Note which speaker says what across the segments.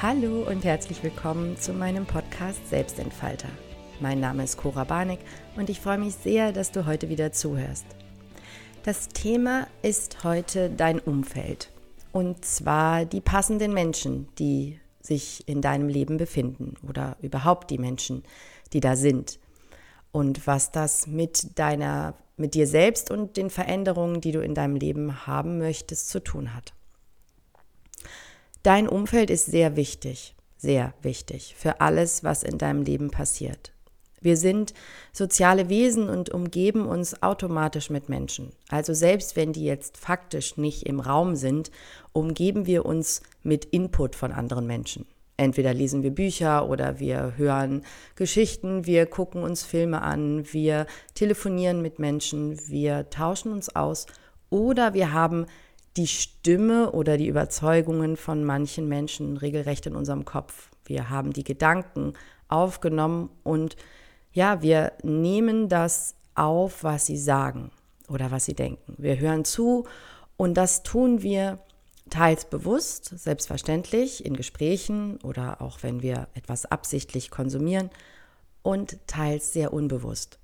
Speaker 1: Hallo und herzlich willkommen zu meinem Podcast Selbstentfalter. Mein Name ist Cora Barnick und ich freue mich sehr, dass du heute wieder zuhörst. Das Thema ist heute dein Umfeld und zwar die passenden Menschen, die sich in deinem Leben befinden oder überhaupt die Menschen, die da sind und was das mit deiner mit dir selbst und den Veränderungen, die du in deinem Leben haben möchtest, zu tun hat. Dein Umfeld ist sehr wichtig, sehr wichtig für alles, was in deinem Leben passiert. Wir sind soziale Wesen und umgeben uns automatisch mit Menschen. Also selbst wenn die jetzt faktisch nicht im Raum sind, umgeben wir uns mit Input von anderen Menschen. Entweder lesen wir Bücher oder wir hören Geschichten, wir gucken uns Filme an, wir telefonieren mit Menschen, wir tauschen uns aus oder wir haben die Stimme oder die Überzeugungen von manchen Menschen regelrecht in unserem Kopf. Wir haben die Gedanken aufgenommen und ja, wir nehmen das auf, was sie sagen oder was sie denken. Wir hören zu und das tun wir teils bewusst, selbstverständlich in Gesprächen oder auch wenn wir etwas absichtlich konsumieren und teils sehr unbewusst.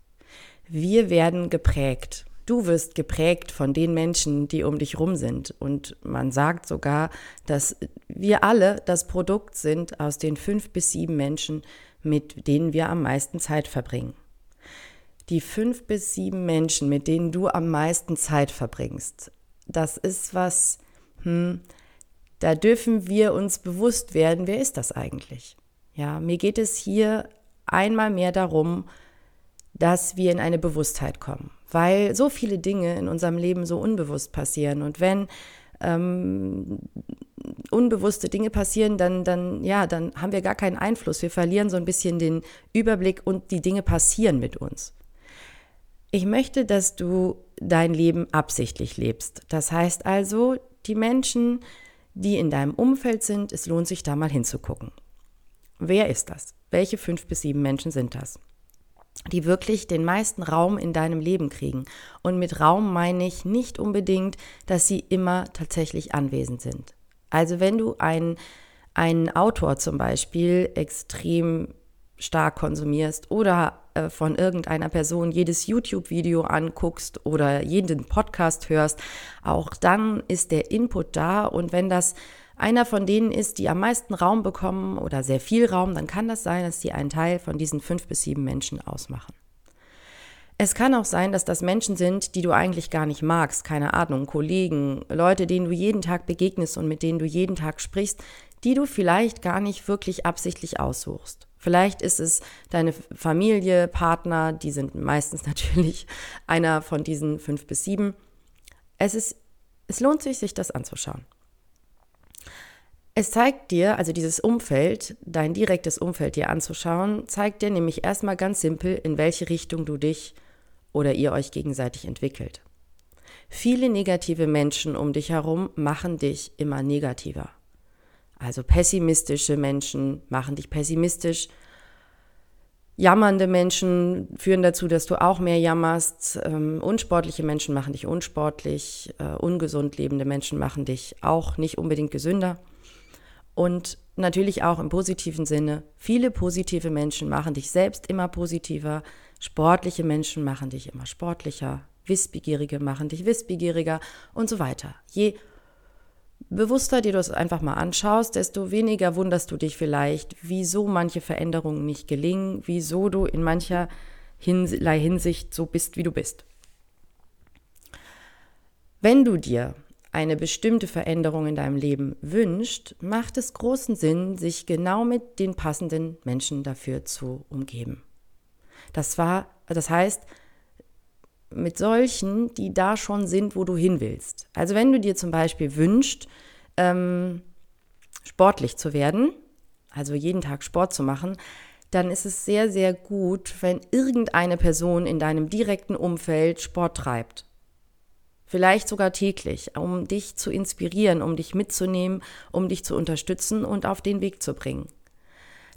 Speaker 1: Wir werden geprägt Du wirst geprägt von den Menschen, die um dich rum sind. Und man sagt sogar, dass wir alle das Produkt sind aus den fünf bis sieben Menschen, mit denen wir am meisten Zeit verbringen. Die fünf bis sieben Menschen, mit denen du am meisten Zeit verbringst, das ist was, hm, da dürfen wir uns bewusst werden, wer ist das eigentlich? Ja, mir geht es hier einmal mehr darum, dass wir in eine Bewusstheit kommen weil so viele Dinge in unserem Leben so unbewusst passieren. Und wenn ähm, unbewusste Dinge passieren, dann, dann, ja, dann haben wir gar keinen Einfluss. Wir verlieren so ein bisschen den Überblick und die Dinge passieren mit uns. Ich möchte, dass du dein Leben absichtlich lebst. Das heißt also, die Menschen, die in deinem Umfeld sind, es lohnt sich da mal hinzugucken. Wer ist das? Welche fünf bis sieben Menschen sind das? Die wirklich den meisten Raum in deinem Leben kriegen. Und mit Raum meine ich nicht unbedingt, dass sie immer tatsächlich anwesend sind. Also wenn du einen, einen Autor zum Beispiel extrem stark konsumierst oder äh, von irgendeiner Person jedes YouTube-Video anguckst oder jeden Podcast hörst, auch dann ist der Input da und wenn das einer von denen ist, die am meisten Raum bekommen oder sehr viel Raum, dann kann das sein, dass sie einen Teil von diesen fünf bis sieben Menschen ausmachen. Es kann auch sein, dass das Menschen sind, die du eigentlich gar nicht magst, keine Ahnung, Kollegen, Leute, denen du jeden Tag begegnest und mit denen du jeden Tag sprichst, die du vielleicht gar nicht wirklich absichtlich aussuchst. Vielleicht ist es deine Familie, Partner, die sind meistens natürlich einer von diesen fünf bis sieben. Es ist, es lohnt sich, sich das anzuschauen. Es zeigt dir, also dieses Umfeld, dein direktes Umfeld dir anzuschauen, zeigt dir nämlich erstmal ganz simpel, in welche Richtung du dich oder ihr euch gegenseitig entwickelt. Viele negative Menschen um dich herum machen dich immer negativer. Also pessimistische Menschen machen dich pessimistisch. Jammernde Menschen führen dazu, dass du auch mehr jammerst. Ähm, unsportliche Menschen machen dich unsportlich. Äh, ungesund lebende Menschen machen dich auch nicht unbedingt gesünder. Und natürlich auch im positiven Sinne, viele positive Menschen machen dich selbst immer positiver, sportliche Menschen machen dich immer sportlicher, wissbegierige machen dich wissbegieriger und so weiter. Je bewusster dir das einfach mal anschaust, desto weniger wunderst du dich vielleicht, wieso manche Veränderungen nicht gelingen, wieso du in mancher Hinsicht so bist, wie du bist. Wenn du dir eine bestimmte Veränderung in deinem Leben wünscht, macht es großen Sinn, sich genau mit den passenden Menschen dafür zu umgeben. Das war, das heißt, mit solchen, die da schon sind, wo du hin willst. Also wenn du dir zum Beispiel wünschst, ähm, sportlich zu werden, also jeden Tag Sport zu machen, dann ist es sehr, sehr gut, wenn irgendeine Person in deinem direkten Umfeld Sport treibt vielleicht sogar täglich, um dich zu inspirieren, um dich mitzunehmen, um dich zu unterstützen und auf den Weg zu bringen.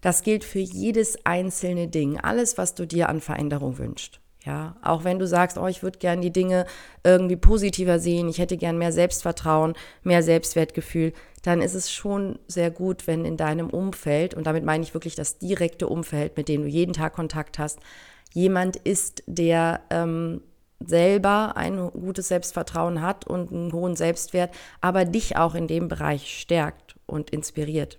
Speaker 1: Das gilt für jedes einzelne Ding, alles, was du dir an Veränderung wünschst. Ja, auch wenn du sagst, oh, ich würde gern die Dinge irgendwie positiver sehen, ich hätte gern mehr Selbstvertrauen, mehr Selbstwertgefühl, dann ist es schon sehr gut, wenn in deinem Umfeld, und damit meine ich wirklich das direkte Umfeld, mit dem du jeden Tag Kontakt hast, jemand ist, der ähm, selber ein gutes Selbstvertrauen hat und einen hohen Selbstwert, aber dich auch in dem Bereich stärkt und inspiriert.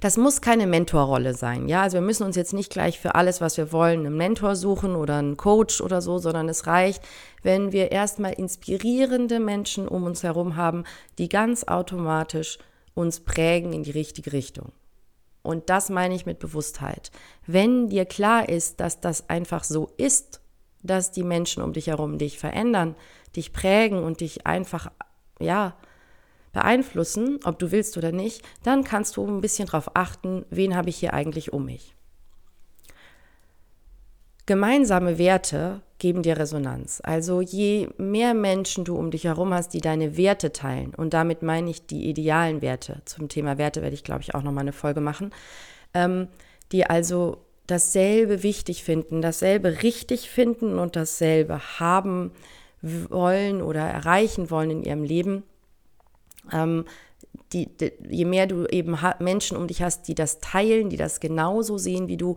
Speaker 1: Das muss keine Mentorrolle sein, ja. Also wir müssen uns jetzt nicht gleich für alles, was wir wollen, einen Mentor suchen oder einen Coach oder so, sondern es reicht, wenn wir erstmal inspirierende Menschen um uns herum haben, die ganz automatisch uns prägen in die richtige Richtung. Und das meine ich mit Bewusstheit. Wenn dir klar ist, dass das einfach so ist, dass die Menschen um dich herum dich verändern, dich prägen und dich einfach, ja, beeinflussen, ob du willst oder nicht, dann kannst du ein bisschen darauf achten, wen habe ich hier eigentlich um mich. Gemeinsame Werte geben dir Resonanz. Also je mehr Menschen du um dich herum hast, die deine Werte teilen, und damit meine ich die idealen Werte, zum Thema Werte werde ich, glaube ich, auch nochmal eine Folge machen, ähm, die also dasselbe wichtig finden, dasselbe richtig finden und dasselbe haben wollen oder erreichen wollen in ihrem Leben, ähm, die, die, je mehr du eben Menschen um dich hast, die das teilen, die das genauso sehen wie du,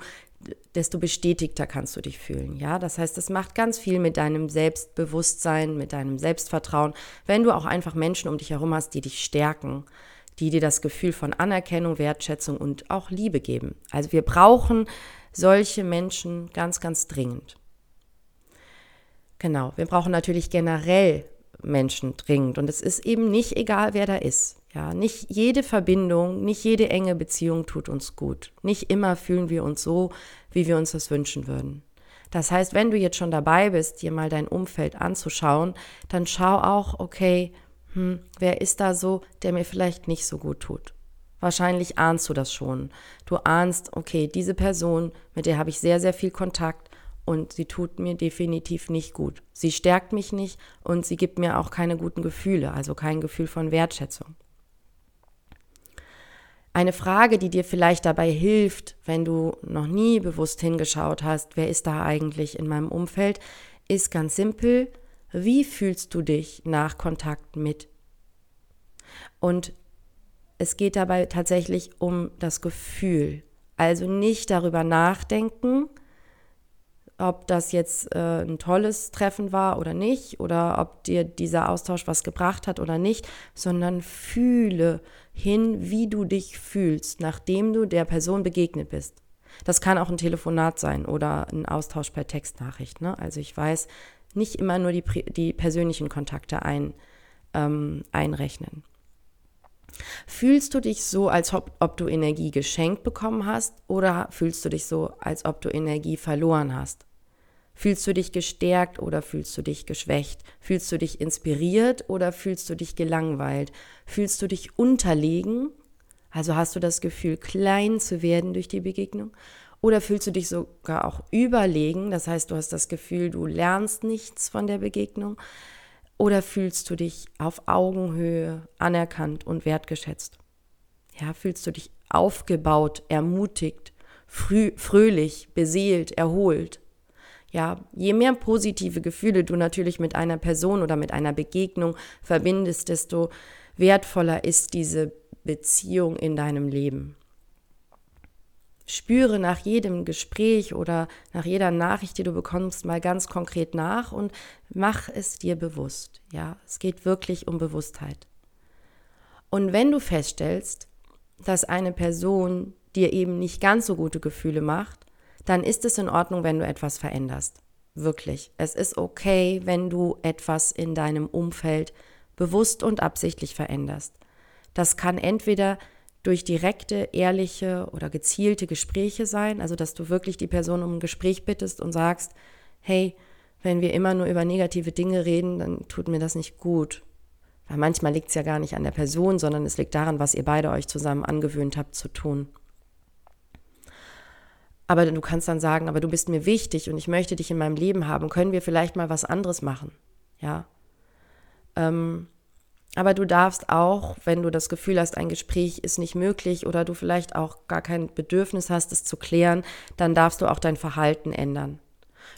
Speaker 1: desto bestätigter kannst du dich fühlen. Ja, das heißt, das macht ganz viel mit deinem Selbstbewusstsein, mit deinem Selbstvertrauen, wenn du auch einfach Menschen um dich herum hast, die dich stärken, die dir das Gefühl von Anerkennung, Wertschätzung und auch Liebe geben. Also wir brauchen solche Menschen ganz, ganz dringend. Genau, wir brauchen natürlich generell Menschen dringend. Und es ist eben nicht egal, wer da ist. Ja, nicht jede Verbindung, nicht jede enge Beziehung tut uns gut. Nicht immer fühlen wir uns so, wie wir uns das wünschen würden. Das heißt, wenn du jetzt schon dabei bist, dir mal dein Umfeld anzuschauen, dann schau auch, okay, hm, wer ist da so, der mir vielleicht nicht so gut tut. Wahrscheinlich ahnst du das schon. Du ahnst, okay, diese Person, mit der habe ich sehr, sehr viel Kontakt, und sie tut mir definitiv nicht gut. Sie stärkt mich nicht und sie gibt mir auch keine guten Gefühle, also kein Gefühl von Wertschätzung. Eine Frage, die dir vielleicht dabei hilft, wenn du noch nie bewusst hingeschaut hast, wer ist da eigentlich in meinem Umfeld, ist ganz simpel, wie fühlst du dich nach Kontakt mit? Und es geht dabei tatsächlich um das Gefühl. Also nicht darüber nachdenken, ob das jetzt äh, ein tolles Treffen war oder nicht, oder ob dir dieser Austausch was gebracht hat oder nicht, sondern fühle hin, wie du dich fühlst, nachdem du der Person begegnet bist. Das kann auch ein Telefonat sein oder ein Austausch per Textnachricht. Ne? Also ich weiß, nicht immer nur die, die persönlichen Kontakte ein, ähm, einrechnen. Fühlst du dich so, als ob, ob, du Energie geschenkt bekommen hast oder fühlst du dich so, als ob du Energie verloren hast? Fühlst du dich gestärkt oder fühlst du dich geschwächt? Fühlst du dich inspiriert oder fühlst du dich gelangweilt? Fühlst du dich unterlegen? Also hast du das Gefühl, klein zu werden durch die Begegnung? Oder fühlst du dich sogar auch überlegen? Das heißt, du hast das Gefühl, du lernst nichts von der Begegnung? Oder fühlst du dich auf Augenhöhe anerkannt und wertgeschätzt? Ja, fühlst du dich aufgebaut, ermutigt, früh, fröhlich, beseelt, erholt? Ja, je mehr positive Gefühle du natürlich mit einer Person oder mit einer Begegnung verbindest, desto wertvoller ist diese Beziehung in deinem Leben. Spüre nach jedem Gespräch oder nach jeder Nachricht, die du bekommst, mal ganz konkret nach und mach es dir bewusst. Ja, es geht wirklich um Bewusstheit. Und wenn du feststellst, dass eine Person dir eben nicht ganz so gute Gefühle macht, dann ist es in Ordnung, wenn du etwas veränderst. Wirklich. Es ist okay, wenn du etwas in deinem Umfeld bewusst und absichtlich veränderst. Das kann entweder durch direkte, ehrliche oder gezielte Gespräche sein, also dass du wirklich die Person um ein Gespräch bittest und sagst, hey, wenn wir immer nur über negative Dinge reden, dann tut mir das nicht gut. Weil manchmal liegt es ja gar nicht an der Person, sondern es liegt daran, was ihr beide euch zusammen angewöhnt habt zu tun. Aber du kannst dann sagen, aber du bist mir wichtig und ich möchte dich in meinem Leben haben. Können wir vielleicht mal was anderes machen? Ja. Ähm, aber du darfst auch, wenn du das Gefühl hast, ein Gespräch ist nicht möglich oder du vielleicht auch gar kein Bedürfnis hast, es zu klären, dann darfst du auch dein Verhalten ändern.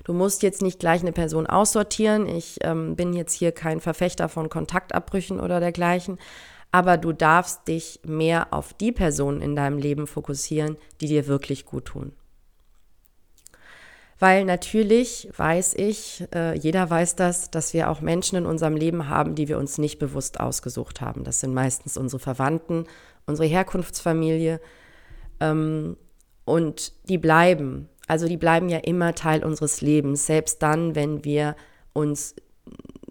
Speaker 1: Du musst jetzt nicht gleich eine Person aussortieren. Ich ähm, bin jetzt hier kein Verfechter von Kontaktabbrüchen oder dergleichen. Aber du darfst dich mehr auf die Personen in deinem Leben fokussieren, die dir wirklich gut tun. Weil natürlich weiß ich, äh, jeder weiß das, dass wir auch Menschen in unserem Leben haben, die wir uns nicht bewusst ausgesucht haben. Das sind meistens unsere Verwandten, unsere Herkunftsfamilie. Ähm, und die bleiben. Also die bleiben ja immer Teil unseres Lebens, selbst dann, wenn wir uns,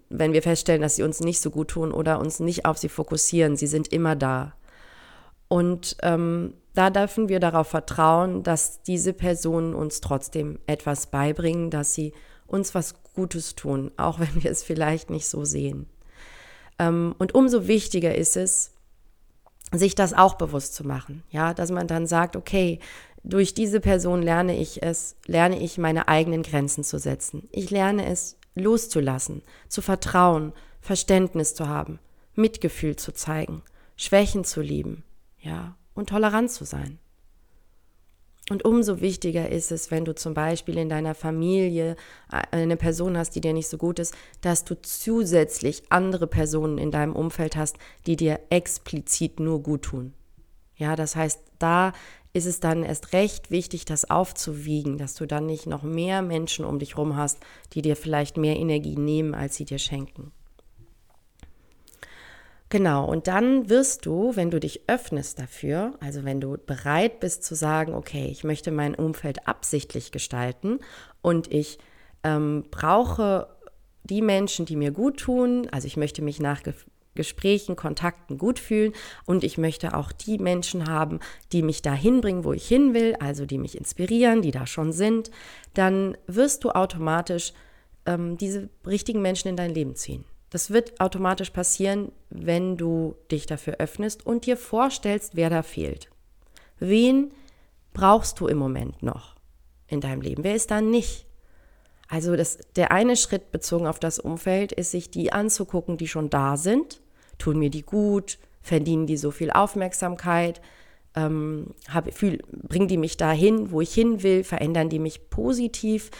Speaker 1: wenn wir feststellen, dass sie uns nicht so gut tun oder uns nicht auf sie fokussieren. Sie sind immer da. Und ähm, da dürfen wir darauf vertrauen, dass diese Personen uns trotzdem etwas beibringen, dass sie uns was Gutes tun, auch wenn wir es vielleicht nicht so sehen. Ähm, und umso wichtiger ist es, sich das auch bewusst zu machen, ja, dass man dann sagt, okay, durch diese Person lerne ich es, lerne ich meine eigenen Grenzen zu setzen. Ich lerne es loszulassen, zu vertrauen, Verständnis zu haben, Mitgefühl zu zeigen, Schwächen zu lieben, ja, und tolerant zu sein. Und umso wichtiger ist es, wenn du zum Beispiel in deiner Familie äh, eine Person hast, die dir nicht so gut ist, dass du zusätzlich andere Personen in deinem Umfeld hast, die dir explizit nur gut tun. Ja, das heißt, da ist es dann erst recht wichtig, das aufzuwiegen, dass du dann nicht noch mehr Menschen um dich rum hast, die dir vielleicht mehr Energie nehmen, als sie dir schenken. Genau, und dann wirst du, wenn du dich öffnest dafür, also wenn du bereit bist zu sagen, okay, ich möchte mein Umfeld absichtlich gestalten und ich ähm, brauche die Menschen, die mir gut tun, also ich möchte mich nach Gesprächen, Kontakten gut fühlen und ich möchte auch die Menschen haben, die mich dahin bringen, wo ich hin will, also die mich inspirieren, die da schon sind, dann wirst du automatisch ähm, diese richtigen Menschen in dein Leben ziehen. Das wird automatisch passieren, wenn du dich dafür öffnest und dir vorstellst, wer da fehlt. Wen brauchst du im Moment noch in deinem Leben? Wer ist da nicht? Also das, der eine Schritt bezogen auf das Umfeld ist, sich die anzugucken, die schon da sind. Tun mir die gut? Verdienen die so viel Aufmerksamkeit? Ähm, hab, fühl, bringen die mich dahin, wo ich hin will? Verändern die mich positiv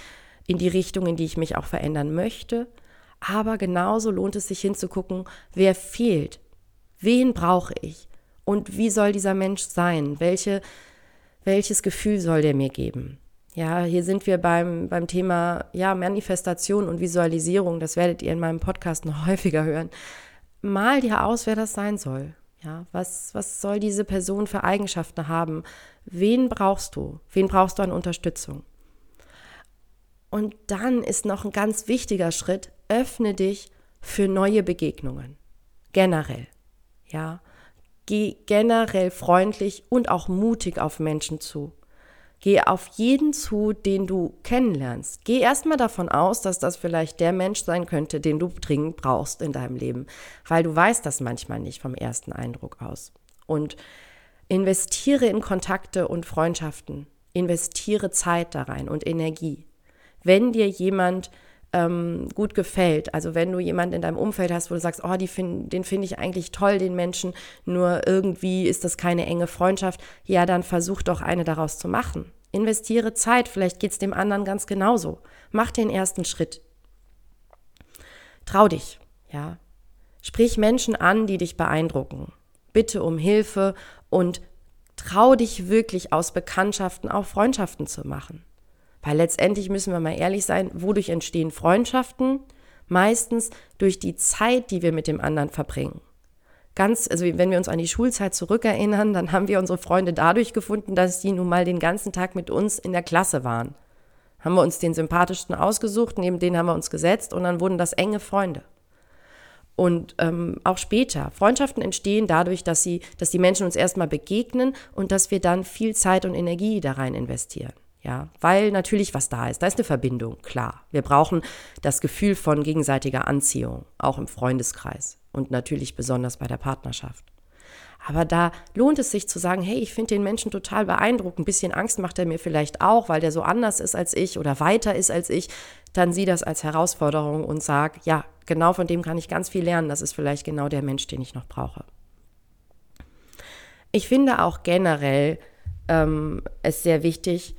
Speaker 1: in die Richtung, in die ich mich auch verändern möchte? Aber genauso lohnt es sich hinzugucken, wer fehlt, wen brauche ich und wie soll dieser Mensch sein, welche, welches Gefühl soll der mir geben. Ja, hier sind wir beim, beim Thema ja, Manifestation und Visualisierung. Das werdet ihr in meinem Podcast noch häufiger hören. Mal dir aus, wer das sein soll. Ja, was, was soll diese Person für Eigenschaften haben? Wen brauchst du? Wen brauchst du an Unterstützung? Und dann ist noch ein ganz wichtiger Schritt, öffne dich für neue Begegnungen. Generell. Ja. Geh generell freundlich und auch mutig auf Menschen zu. Geh auf jeden zu, den du kennenlernst. Geh erstmal davon aus, dass das vielleicht der Mensch sein könnte, den du dringend brauchst in deinem Leben, weil du weißt das manchmal nicht vom ersten Eindruck aus. Und investiere in Kontakte und Freundschaften. Investiere Zeit da rein und Energie. Wenn dir jemand ähm, gut gefällt. Also wenn du jemanden in deinem Umfeld hast, wo du sagst, oh, find, den finde ich eigentlich toll, den Menschen, nur irgendwie ist das keine enge Freundschaft, ja, dann versuch doch eine daraus zu machen. Investiere Zeit, vielleicht geht es dem anderen ganz genauso. Mach den ersten Schritt. Trau dich, ja. Sprich Menschen an, die dich beeindrucken. Bitte um Hilfe und trau dich wirklich aus Bekanntschaften auch Freundschaften zu machen. Weil letztendlich müssen wir mal ehrlich sein, wodurch entstehen Freundschaften? Meistens durch die Zeit, die wir mit dem anderen verbringen. Ganz, also wenn wir uns an die Schulzeit zurückerinnern, dann haben wir unsere Freunde dadurch gefunden, dass die nun mal den ganzen Tag mit uns in der Klasse waren. Haben wir uns den sympathischsten ausgesucht, neben den haben wir uns gesetzt und dann wurden das enge Freunde. Und ähm, auch später. Freundschaften entstehen dadurch, dass, sie, dass die Menschen uns erstmal begegnen und dass wir dann viel Zeit und Energie da rein investieren. Ja, weil natürlich was da ist. Da ist eine Verbindung, klar. Wir brauchen das Gefühl von gegenseitiger Anziehung, auch im Freundeskreis und natürlich besonders bei der Partnerschaft. Aber da lohnt es sich zu sagen, hey, ich finde den Menschen total beeindruckend. Ein bisschen Angst macht er mir vielleicht auch, weil der so anders ist als ich oder weiter ist als ich. Dann sieh das als Herausforderung und sag, ja, genau von dem kann ich ganz viel lernen. Das ist vielleicht genau der Mensch, den ich noch brauche. Ich finde auch generell ähm, es sehr wichtig,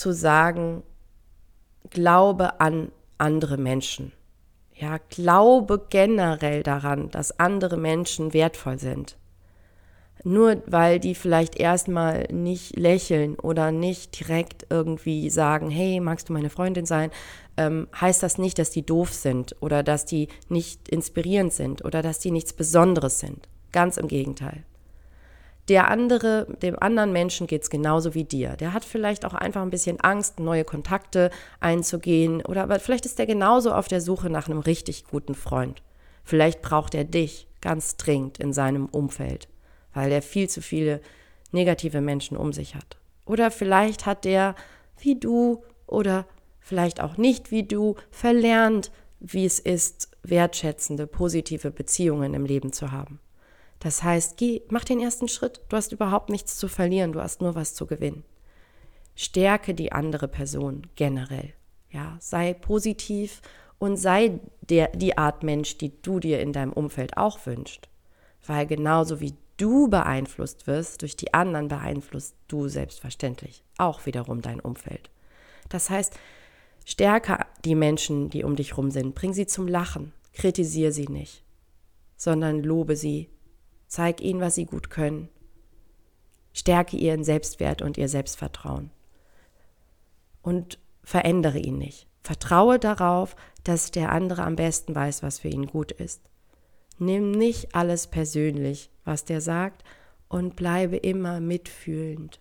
Speaker 1: zu sagen, glaube an andere Menschen. Ja, glaube generell daran, dass andere Menschen wertvoll sind. Nur weil die vielleicht erstmal nicht lächeln oder nicht direkt irgendwie sagen, hey, magst du meine Freundin sein, ähm, heißt das nicht, dass die doof sind oder dass die nicht inspirierend sind oder dass die nichts Besonderes sind. Ganz im Gegenteil. Der andere, dem anderen Menschen geht es genauso wie dir. Der hat vielleicht auch einfach ein bisschen Angst, neue Kontakte einzugehen oder aber vielleicht ist er genauso auf der Suche nach einem richtig guten Freund. Vielleicht braucht er dich ganz dringend in seinem Umfeld weil er viel zu viele negative Menschen um sich hat. Oder vielleicht hat der, wie du oder vielleicht auch nicht wie du, verlernt, wie es ist, wertschätzende, positive Beziehungen im Leben zu haben. Das heißt, geh, mach den ersten Schritt. Du hast überhaupt nichts zu verlieren, du hast nur was zu gewinnen. Stärke die andere Person generell. Ja, sei positiv und sei der, die Art Mensch, die du dir in deinem Umfeld auch wünschst. Weil genauso wie du beeinflusst wirst, durch die anderen beeinflusst du selbstverständlich auch wiederum dein Umfeld. Das heißt, stärke die Menschen, die um dich rum sind, bring sie zum Lachen, kritisiere sie nicht, sondern lobe sie, zeig ihnen, was sie gut können, stärke ihren Selbstwert und ihr Selbstvertrauen und verändere ihn nicht. Vertraue darauf, dass der andere am besten weiß, was für ihn gut ist. Nimm nicht alles persönlich, was der sagt, und bleibe immer mitfühlend.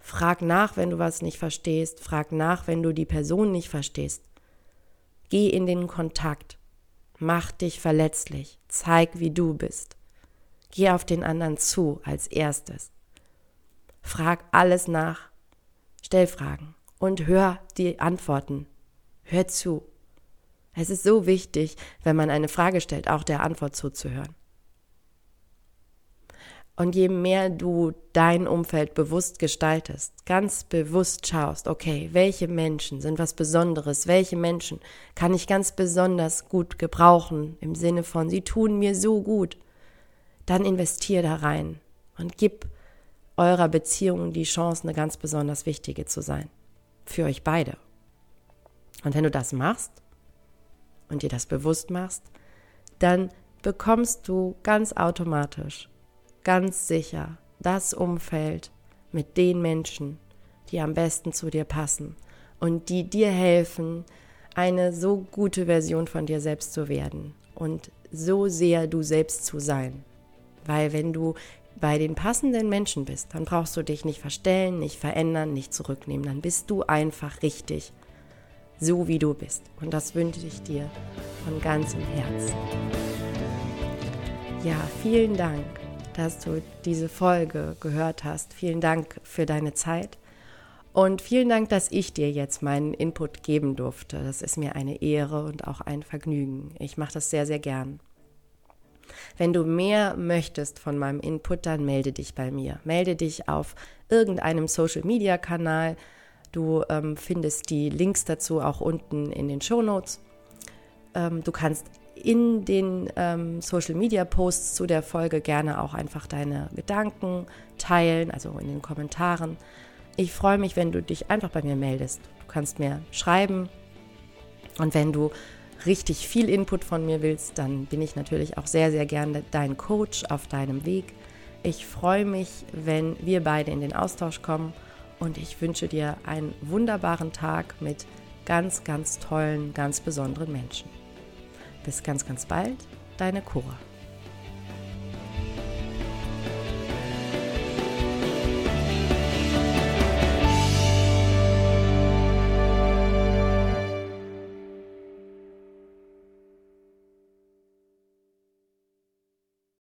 Speaker 1: Frag nach, wenn du was nicht verstehst. Frag nach, wenn du die Person nicht verstehst. Geh in den Kontakt. Mach dich verletzlich. Zeig, wie du bist. Geh auf den anderen zu als erstes. Frag alles nach. Stell Fragen und hör die Antworten. Hör zu. Es ist so wichtig, wenn man eine Frage stellt, auch der Antwort zuzuhören. Und je mehr du dein Umfeld bewusst gestaltest, ganz bewusst schaust, okay, welche Menschen sind was Besonderes, welche Menschen kann ich ganz besonders gut gebrauchen, im Sinne von, sie tun mir so gut, dann investier da rein und gib eurer Beziehung die Chance, eine ganz besonders wichtige zu sein. Für euch beide. Und wenn du das machst, und dir das bewusst machst, dann bekommst du ganz automatisch, ganz sicher das Umfeld mit den Menschen, die am besten zu dir passen und die dir helfen, eine so gute Version von dir selbst zu werden und so sehr du selbst zu sein. Weil wenn du bei den passenden Menschen bist, dann brauchst du dich nicht verstellen, nicht verändern, nicht zurücknehmen. Dann bist du einfach richtig so wie du bist. Und das wünsche ich dir von ganzem Herzen. Ja, vielen Dank, dass du diese Folge gehört hast. Vielen Dank für deine Zeit. Und vielen Dank, dass ich dir jetzt meinen Input geben durfte. Das ist mir eine Ehre und auch ein Vergnügen. Ich mache das sehr, sehr gern. Wenn du mehr möchtest von meinem Input, dann melde dich bei mir. Melde dich auf irgendeinem Social-Media-Kanal Du ähm, findest die Links dazu auch unten in den Show Notes. Ähm, du kannst in den ähm, Social Media Posts zu der Folge gerne auch einfach deine Gedanken teilen, also in den Kommentaren. Ich freue mich, wenn du dich einfach bei mir meldest. Du kannst mir schreiben und wenn du richtig viel Input von mir willst, dann bin ich natürlich auch sehr, sehr gerne dein Coach auf deinem Weg. Ich freue mich, wenn wir beide in den Austausch kommen und ich wünsche dir einen wunderbaren Tag mit ganz, ganz tollen, ganz besonderen Menschen. Bis ganz, ganz bald, deine Cora.